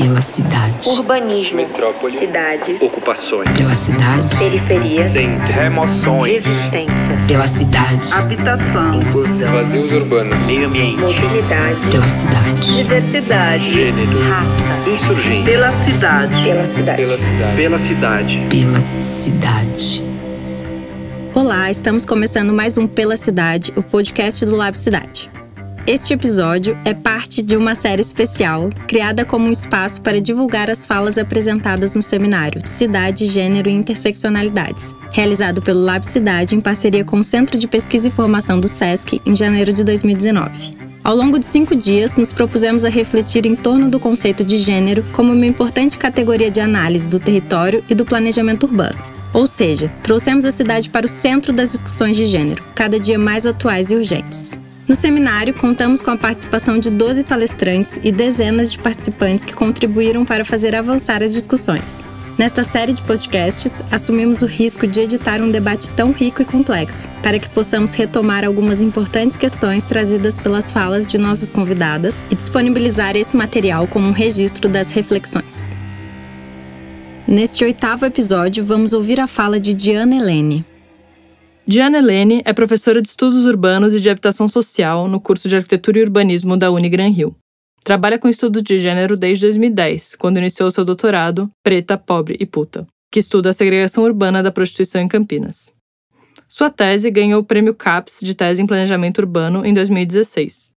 Pela cidade. Urbanismo. Metrópole. Cidades. Ocupações. Pela cidade. Periferia. Centro. Remoções. Resistência. Pela cidade. Habitação. Inclusão. Vazios urbanos. Meio ambiente. Mobilidade. Pela cidade. Diversidade. Gênero. Raça. Insurgência. Pela cidade. Pela cidade. Pela cidade. Pela cidade. Pela cidade. Olá, estamos começando mais um Pela Cidade, o podcast do Lab Cidade. Este episódio é parte de uma série especial criada como um espaço para divulgar as falas apresentadas no seminário Cidade, Gênero e Interseccionalidades, realizado pelo Lab Cidade em parceria com o Centro de Pesquisa e Formação do SESC em janeiro de 2019. Ao longo de cinco dias, nos propusemos a refletir em torno do conceito de gênero como uma importante categoria de análise do território e do planejamento urbano. Ou seja, trouxemos a cidade para o centro das discussões de gênero, cada dia mais atuais e urgentes. No seminário, contamos com a participação de 12 palestrantes e dezenas de participantes que contribuíram para fazer avançar as discussões. Nesta série de podcasts, assumimos o risco de editar um debate tão rico e complexo, para que possamos retomar algumas importantes questões trazidas pelas falas de nossas convidadas e disponibilizar esse material como um registro das reflexões. Neste oitavo episódio, vamos ouvir a fala de Diana Helene. Diana Helene é professora de Estudos Urbanos e de Habitação Social no curso de Arquitetura e Urbanismo da Unigran Rio. Trabalha com estudos de gênero desde 2010, quando iniciou seu doutorado Preta, Pobre e Puta, que estuda a segregação urbana da prostituição em Campinas. Sua tese ganhou o Prêmio CAPES de Tese em Planejamento Urbano em 2016.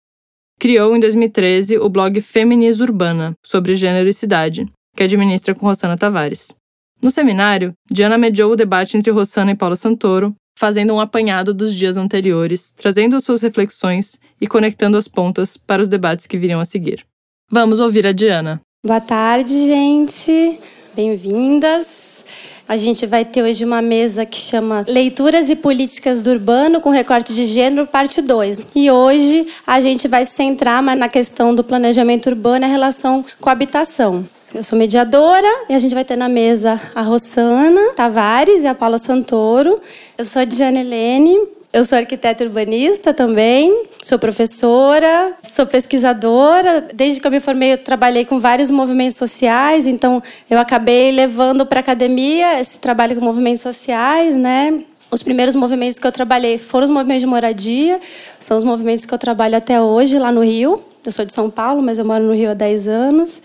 Criou em 2013 o blog Feminis Urbana, sobre gênero e cidade, que administra com Rosana Tavares. No seminário, Diana mediou o debate entre Rosana e Paula Santoro, fazendo um apanhado dos dias anteriores, trazendo suas reflexões e conectando as pontas para os debates que viriam a seguir. Vamos ouvir a Diana. Boa tarde, gente. Bem-vindas. A gente vai ter hoje uma mesa que chama Leituras e Políticas do Urbano com recorte de gênero, parte 2. E hoje a gente vai se centrar na questão do planejamento urbano e a relação com a habitação. Eu sou mediadora e a gente vai ter na mesa a Rossana Tavares e a Paula Santoro. Eu sou a Diana Helene, eu sou arquiteta urbanista também, sou professora, sou pesquisadora. Desde que eu me formei, eu trabalhei com vários movimentos sociais, então eu acabei levando para a academia esse trabalho com movimentos sociais, né? Os primeiros movimentos que eu trabalhei foram os movimentos de moradia, são os movimentos que eu trabalho até hoje lá no Rio. Eu sou de São Paulo, mas eu moro no Rio há 10 anos.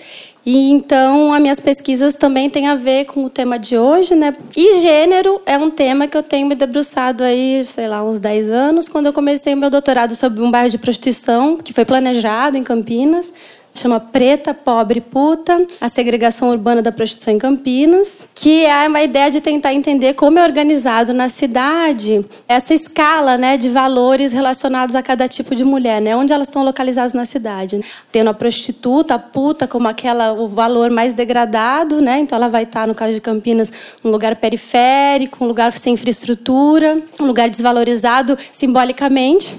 E então, as minhas pesquisas também têm a ver com o tema de hoje, né? E gênero é um tema que eu tenho me debruçado aí, sei lá, uns 10 anos, quando eu comecei o meu doutorado sobre um bairro de prostituição, que foi planejado em Campinas chama Preta, Pobre Puta, a segregação urbana da prostituição em Campinas, que é uma ideia de tentar entender como é organizado na cidade essa escala né, de valores relacionados a cada tipo de mulher, né, onde elas estão localizadas na cidade. Tendo a prostituta, a puta, como aquela, o valor mais degradado, né, então ela vai estar, no caso de Campinas, um lugar periférico, um lugar sem infraestrutura, um lugar desvalorizado simbolicamente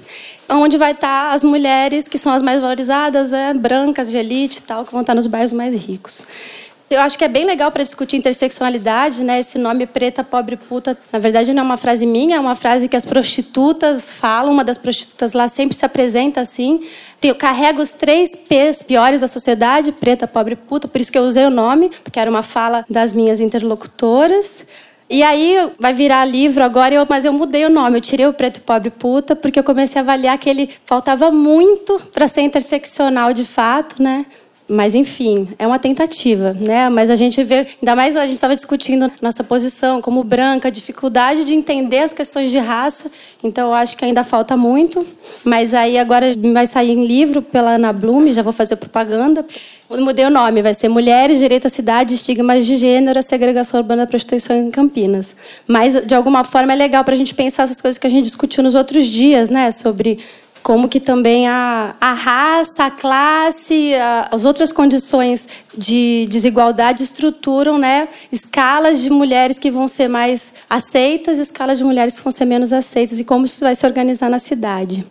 onde vai estar as mulheres que são as mais valorizadas, né, brancas, de elite e tal, que vão estar nos bairros mais ricos. Eu acho que é bem legal para discutir interseccionalidade, né? Esse nome preta, pobre, puta, na verdade não é uma frase minha, é uma frase que as prostitutas falam. Uma das prostitutas lá sempre se apresenta assim. Eu carrego os três P's piores da sociedade, preta, pobre, puta, por isso que eu usei o nome, porque era uma fala das minhas interlocutoras. E aí vai virar livro agora, eu, mas eu mudei o nome. Eu tirei o Preto Pobre Puta, porque eu comecei a avaliar que ele faltava muito para ser interseccional de fato, né? Mas, enfim, é uma tentativa, né? Mas a gente vê, ainda mais a gente estava discutindo nossa posição como branca, dificuldade de entender as questões de raça. Então, eu acho que ainda falta muito. Mas aí agora vai sair em livro pela Ana Bloom, já vou fazer propaganda. Mudei o nome, vai ser Mulheres, Direito à Cidade, Estigmas de Gênero, Segregação Urbana da Prostituição em Campinas. Mas, de alguma forma, é legal para a gente pensar essas coisas que a gente discutiu nos outros dias, né? Sobre como que também a, a raça, a classe, a, as outras condições de desigualdade estruturam né, escalas de mulheres que vão ser mais aceitas e escalas de mulheres que vão ser menos aceitas e como isso vai se organizar na cidade.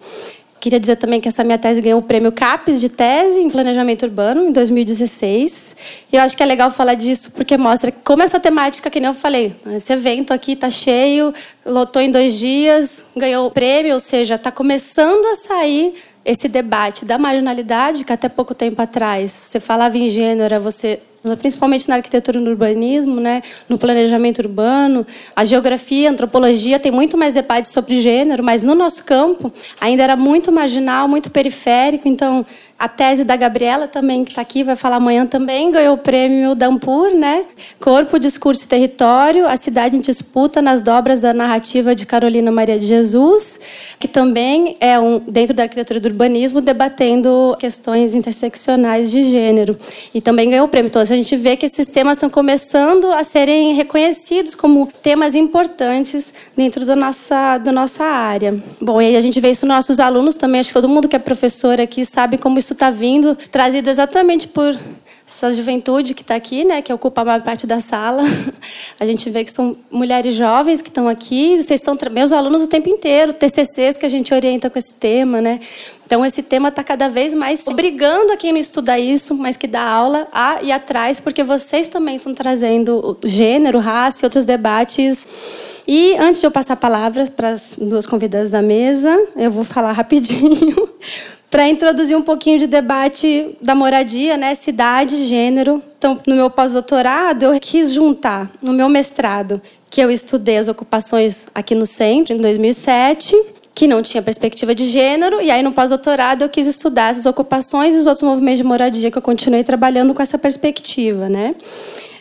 Queria dizer também que essa minha tese ganhou o prêmio CAPES de tese em planejamento urbano em 2016. E eu acho que é legal falar disso porque mostra como essa temática, que nem eu falei, esse evento aqui está cheio, lotou em dois dias, ganhou o prêmio, ou seja, está começando a sair esse debate da marginalidade, que até pouco tempo atrás você falava em gênero, você principalmente na arquitetura e no urbanismo, né, no planejamento urbano, a geografia, a antropologia tem muito mais debate sobre gênero, mas no nosso campo ainda era muito marginal, muito periférico, então a tese da Gabriela também, que está aqui, vai falar amanhã também, ganhou o prêmio Dampur, né? Corpo, Discurso e Território, a cidade em disputa nas dobras da narrativa de Carolina Maria de Jesus, que também é um, dentro da arquitetura do urbanismo, debatendo questões interseccionais de gênero. E também ganhou o prêmio. Então, a gente vê que esses temas estão começando a serem reconhecidos como temas importantes dentro da nossa, da nossa área. Bom, e a gente vê isso nos nossos alunos também, acho que todo mundo que é professor aqui sabe como isso está vindo, trazido exatamente por essa juventude que está aqui, né, que ocupa a maior parte da sala. A gente vê que são mulheres jovens que estão aqui, vocês estão meus alunos o tempo inteiro, TCCs que a gente orienta com esse tema, né? Então esse tema está cada vez mais obrigando a quem não estuda isso, mas que dá aula a e atrás, porque vocês também estão trazendo gênero, raça e outros debates. E antes de eu passar a palavra para as duas convidadas da mesa, eu vou falar rapidinho para introduzir um pouquinho de debate da moradia, né, cidade, gênero. Então, no meu pós-doutorado, eu quis juntar no meu mestrado, que eu estudei as ocupações aqui no centro em 2007, que não tinha perspectiva de gênero, e aí no pós-doutorado eu quis estudar essas ocupações e os outros movimentos de moradia que eu continuei trabalhando com essa perspectiva, né?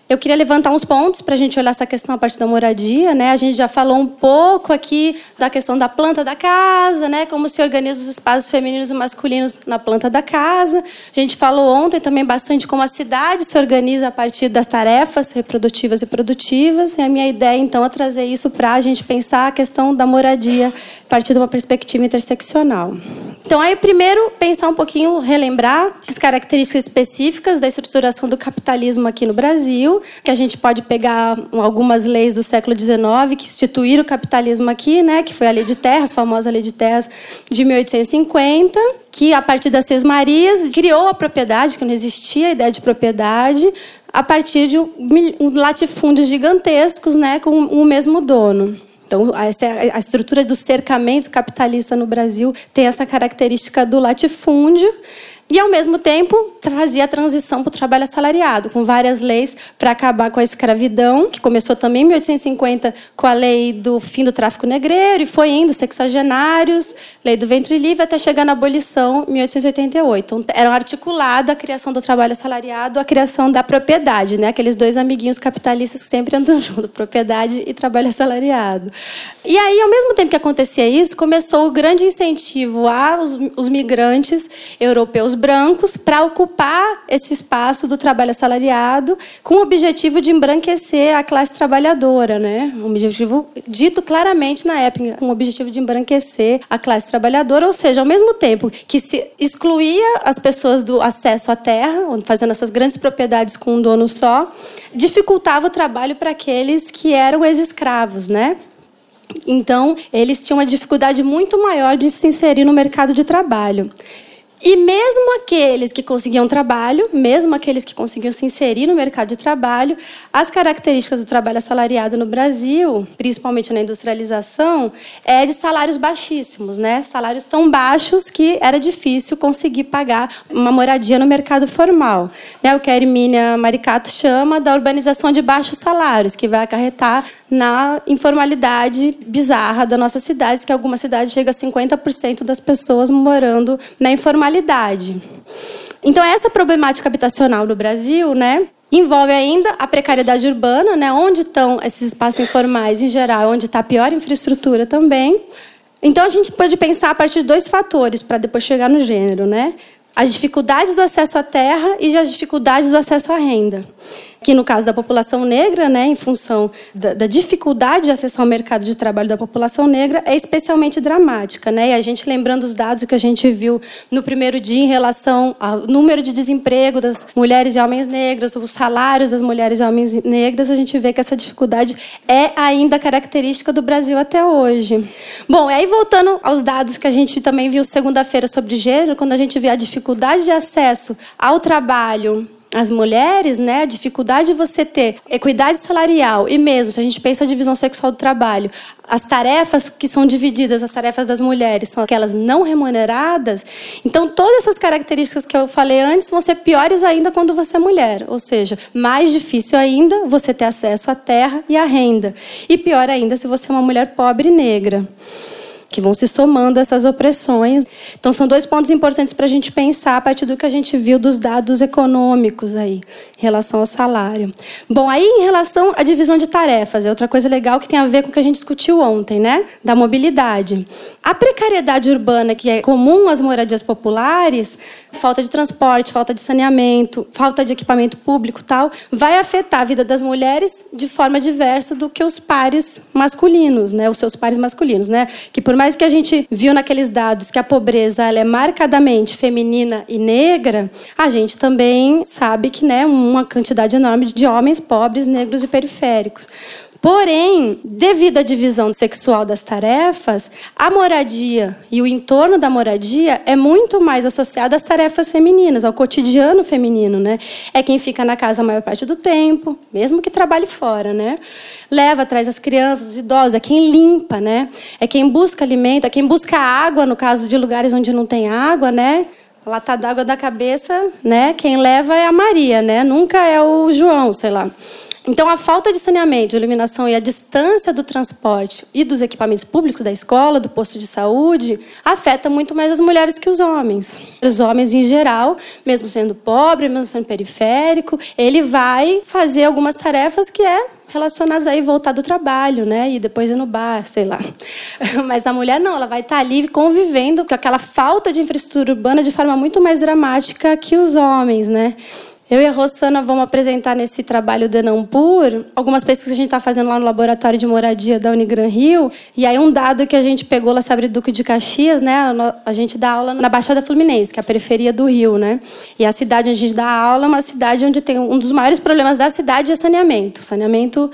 Eu queria levantar uns pontos para a gente olhar essa questão a partir da moradia, né? A gente já falou um pouco aqui da questão da planta da casa, né? Como se organiza os espaços femininos e masculinos na planta da casa. A gente falou ontem também bastante como a cidade se organiza a partir das tarefas reprodutivas e produtivas. E a minha ideia, então, é trazer isso para a gente pensar a questão da moradia partir de uma perspectiva interseccional. Então, aí, primeiro, pensar um pouquinho, relembrar as características específicas da estruturação do capitalismo aqui no Brasil, que a gente pode pegar algumas leis do século XIX que instituíram o capitalismo aqui, né, que foi a Lei de Terras, a famosa Lei de Terras de 1850, que, a partir das Seis Marias, criou a propriedade, que não existia a ideia de propriedade, a partir de latifúndios gigantescos, né, com o mesmo dono. Então, é a estrutura do cercamento capitalista no Brasil tem essa característica do latifúndio. E, ao mesmo tempo, fazia a transição para o trabalho assalariado, com várias leis para acabar com a escravidão, que começou também em 1850 com a lei do fim do tráfico negreiro e foi indo, sexagenários, lei do ventre livre, até chegar na abolição em 1888. Então, era articulada a criação do trabalho assalariado, a criação da propriedade, né? aqueles dois amiguinhos capitalistas que sempre andam junto, propriedade e trabalho assalariado. E aí, ao mesmo tempo que acontecia isso, começou o grande incentivo aos os migrantes europeus brancos para ocupar esse espaço do trabalho assalariado com o objetivo de embranquecer a classe trabalhadora, né? Um objetivo dito claramente na época, o objetivo de embranquecer a classe trabalhadora, ou seja, ao mesmo tempo que se excluía as pessoas do acesso à terra, fazendo essas grandes propriedades com um dono só, dificultava o trabalho para aqueles que eram ex-escravos, né? Então, eles tinham uma dificuldade muito maior de se inserir no mercado de trabalho. E mesmo aqueles que conseguiam trabalho, mesmo aqueles que conseguiam se inserir no mercado de trabalho, as características do trabalho assalariado no Brasil, principalmente na industrialização, é de salários baixíssimos, né? Salários tão baixos que era difícil conseguir pagar uma moradia no mercado formal. Né? O que a Hermínia Maricato chama da urbanização de baixos salários, que vai acarretar na informalidade bizarra da nossa cidade, que algumas cidades chega a 50% das pessoas morando na informalidade. Então essa problemática habitacional no Brasil, né, envolve ainda a precariedade urbana, né, onde estão esses espaços informais em geral, onde está a pior infraestrutura também. Então a gente pode pensar a partir de dois fatores para depois chegar no gênero, né? As dificuldades do acesso à terra e as dificuldades do acesso à renda que no caso da população negra, né, em função da, da, dificuldade de acessar ao mercado de trabalho da população negra, é especialmente dramática. Né? E a gente lembrando os dados que a gente viu no primeiro dia em relação ao número de desemprego das mulheres e homens negros, os salários das mulheres e homens negras, a gente vê que essa dificuldade é ainda característica do Brasil até hoje. Bom, aí voltando aos dados que a gente também viu segunda-feira sobre gênero, quando a gente vê a dificuldade de acesso ao trabalho as mulheres, né, a dificuldade de você ter equidade salarial e mesmo se a gente pensa a divisão sexual do trabalho, as tarefas que são divididas, as tarefas das mulheres, são aquelas não remuneradas. Então, todas essas características que eu falei antes vão ser piores ainda quando você é mulher. Ou seja, mais difícil ainda você ter acesso à terra e à renda. E pior ainda se você é uma mulher pobre e negra que vão se somando essas opressões. Então, são dois pontos importantes para a gente pensar a partir do que a gente viu dos dados econômicos aí, em relação ao salário. Bom, aí em relação à divisão de tarefas, é outra coisa legal que tem a ver com o que a gente discutiu ontem, né? Da mobilidade. A precariedade urbana, que é comum às moradias populares, falta de transporte, falta de saneamento, falta de equipamento público tal, vai afetar a vida das mulheres de forma diversa do que os pares masculinos, né? Os seus pares masculinos, né? Que por mais mais que a gente viu naqueles dados que a pobreza ela é marcadamente feminina e negra, a gente também sabe que né, uma quantidade enorme de homens pobres, negros e periféricos. Porém, devido à divisão sexual das tarefas, a moradia e o entorno da moradia é muito mais associado às tarefas femininas, ao cotidiano feminino, né? É quem fica na casa a maior parte do tempo, mesmo que trabalhe fora, né? Leva atrás as crianças, os idosos, é quem limpa, né? É quem busca alimento, é quem busca água, no caso de lugares onde não tem água, né? A lata d'água da cabeça, né? Quem leva é a Maria, né? Nunca é o João, sei lá. Então, a falta de saneamento, de iluminação e a distância do transporte e dos equipamentos públicos da escola, do posto de saúde, afeta muito mais as mulheres que os homens. Os homens, em geral, mesmo sendo pobre, mesmo sendo periférico, ele vai fazer algumas tarefas que é relacionadas aí voltar do trabalho, né? E depois ir no bar, sei lá. Mas a mulher não, ela vai estar ali convivendo com aquela falta de infraestrutura urbana de forma muito mais dramática que os homens, né? Eu e a Rossana vamos apresentar nesse trabalho de Enampur algumas pesquisas que a gente está fazendo lá no laboratório de moradia da Unigran Rio. E aí um dado que a gente pegou lá sobre Duque de Caxias, né? A gente dá aula na Baixada Fluminense, que é a periferia do Rio, né? E a cidade onde a gente dá aula é uma cidade onde tem um dos maiores problemas da cidade é saneamento. Saneamento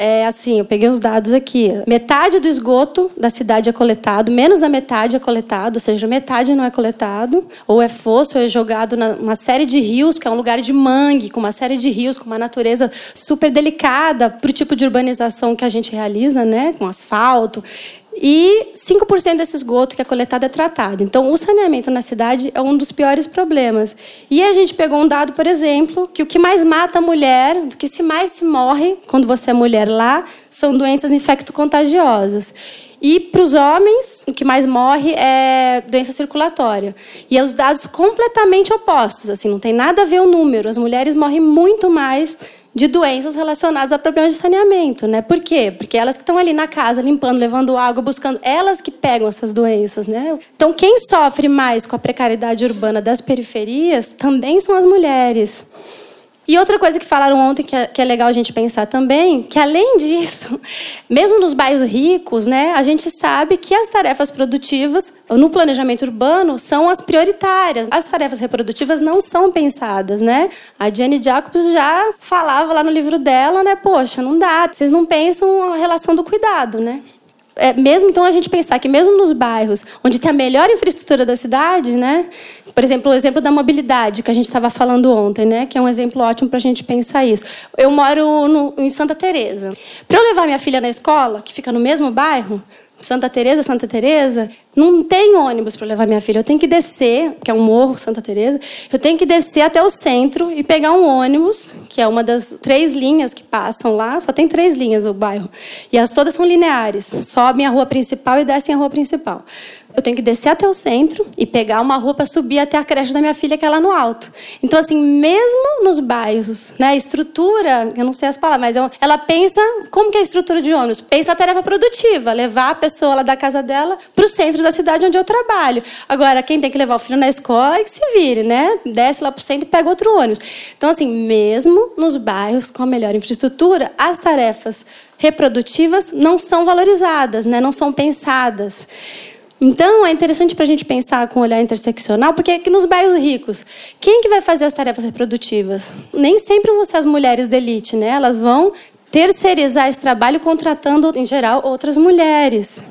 é assim, eu peguei os dados aqui. Metade do esgoto da cidade é coletado, menos da metade é coletado, ou seja, metade não é coletado, ou é fosso, ou é jogado numa série de rios, que é um lugar de mangue, com uma série de rios, com uma natureza super delicada para o tipo de urbanização que a gente realiza, né? Com asfalto. E 5% desse esgoto que é coletado é tratado. Então, o saneamento na cidade é um dos piores problemas. E a gente pegou um dado, por exemplo, que o que mais mata a mulher, o que se mais se morre quando você é mulher lá, são doenças infecto-contagiosas. E para os homens, o que mais morre é doença circulatória. E é os dados completamente opostos, assim, não tem nada a ver o número. As mulheres morrem muito mais de doenças relacionadas a problemas de saneamento, né? Por quê? Porque elas que estão ali na casa limpando, levando água, buscando, elas que pegam essas doenças, né? Então, quem sofre mais com a precariedade urbana das periferias também são as mulheres. E outra coisa que falaram ontem que é, que é, legal a gente pensar também, que além disso, mesmo nos bairros ricos, né, a gente sabe que as tarefas produtivas no planejamento urbano são as prioritárias. As tarefas reprodutivas não são pensadas, né? A Jenny Jacobs já falava lá no livro dela, né, poxa, não dá, vocês não pensam a relação do cuidado, né? É, mesmo então a gente pensar que mesmo nos bairros onde tem a melhor infraestrutura da cidade, né? Por exemplo, o exemplo da mobilidade que a gente estava falando ontem, né? Que é um exemplo ótimo para a gente pensar isso. Eu moro no, em Santa Teresa. Para eu levar minha filha na escola, que fica no mesmo bairro, Santa Teresa, Santa Teresa, não tem ônibus para levar minha filha. Eu tenho que descer, que é um morro, Santa Teresa. Eu tenho que descer até o centro e pegar um ônibus, que é uma das três linhas que passam lá. Só tem três linhas o bairro. E as todas são lineares. Sobem a rua principal e descem a rua principal eu tenho que descer até o centro e pegar uma rua para subir até a creche da minha filha, que é lá no alto. Então, assim, mesmo nos bairros, né, estrutura, eu não sei as palavras, mas ela pensa, como que é a estrutura de ônibus? Pensa a tarefa produtiva, levar a pessoa lá da casa dela para o centro da cidade onde eu trabalho. Agora, quem tem que levar o filho na escola é que se vire, né? Desce lá para o centro e pega outro ônibus. Então, assim, mesmo nos bairros com a melhor infraestrutura, as tarefas reprodutivas não são valorizadas, né? não são pensadas. Então, é interessante para a gente pensar com um olhar interseccional, porque aqui nos bairros ricos, quem que vai fazer as tarefas reprodutivas? Nem sempre vão ser as mulheres da elite, né? Elas vão terceirizar esse trabalho contratando, em geral, outras mulheres.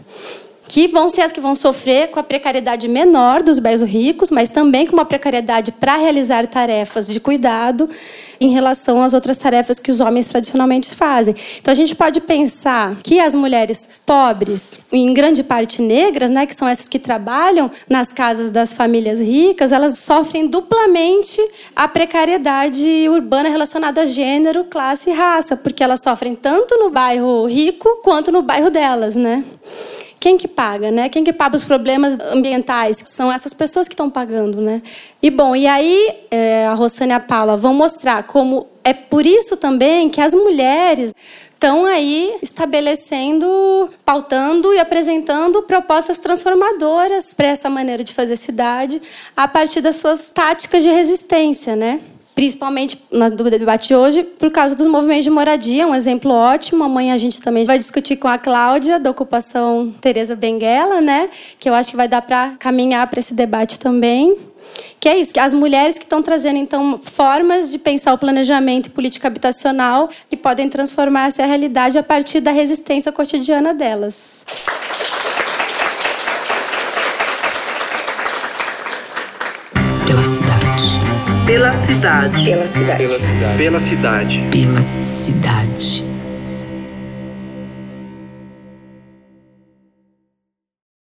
Que vão ser as que vão sofrer com a precariedade menor dos bairros ricos, mas também com uma precariedade para realizar tarefas de cuidado em relação às outras tarefas que os homens tradicionalmente fazem. Então a gente pode pensar que as mulheres pobres, em grande parte negras, né, que são essas que trabalham nas casas das famílias ricas, elas sofrem duplamente a precariedade urbana relacionada a gênero, classe e raça, porque elas sofrem tanto no bairro rico quanto no bairro delas, né? Quem que paga, né? Quem que paga os problemas ambientais? São essas pessoas que estão pagando, né? E bom, e aí é, a Rossana e a Paula vão mostrar como é por isso também que as mulheres estão aí estabelecendo, pautando e apresentando propostas transformadoras para essa maneira de fazer cidade a partir das suas táticas de resistência, né? Principalmente no debate de hoje, por causa dos movimentos de moradia, um exemplo ótimo. Amanhã a gente também vai discutir com a Cláudia, da ocupação Tereza Benguela, né? que eu acho que vai dar para caminhar para esse debate também. Que é isso, as mulheres que estão trazendo, então, formas de pensar o planejamento e política habitacional que podem transformar essa realidade a partir da resistência cotidiana delas. Pela cidade. Pela cidade. Pela cidade. Pela cidade. Pela cidade.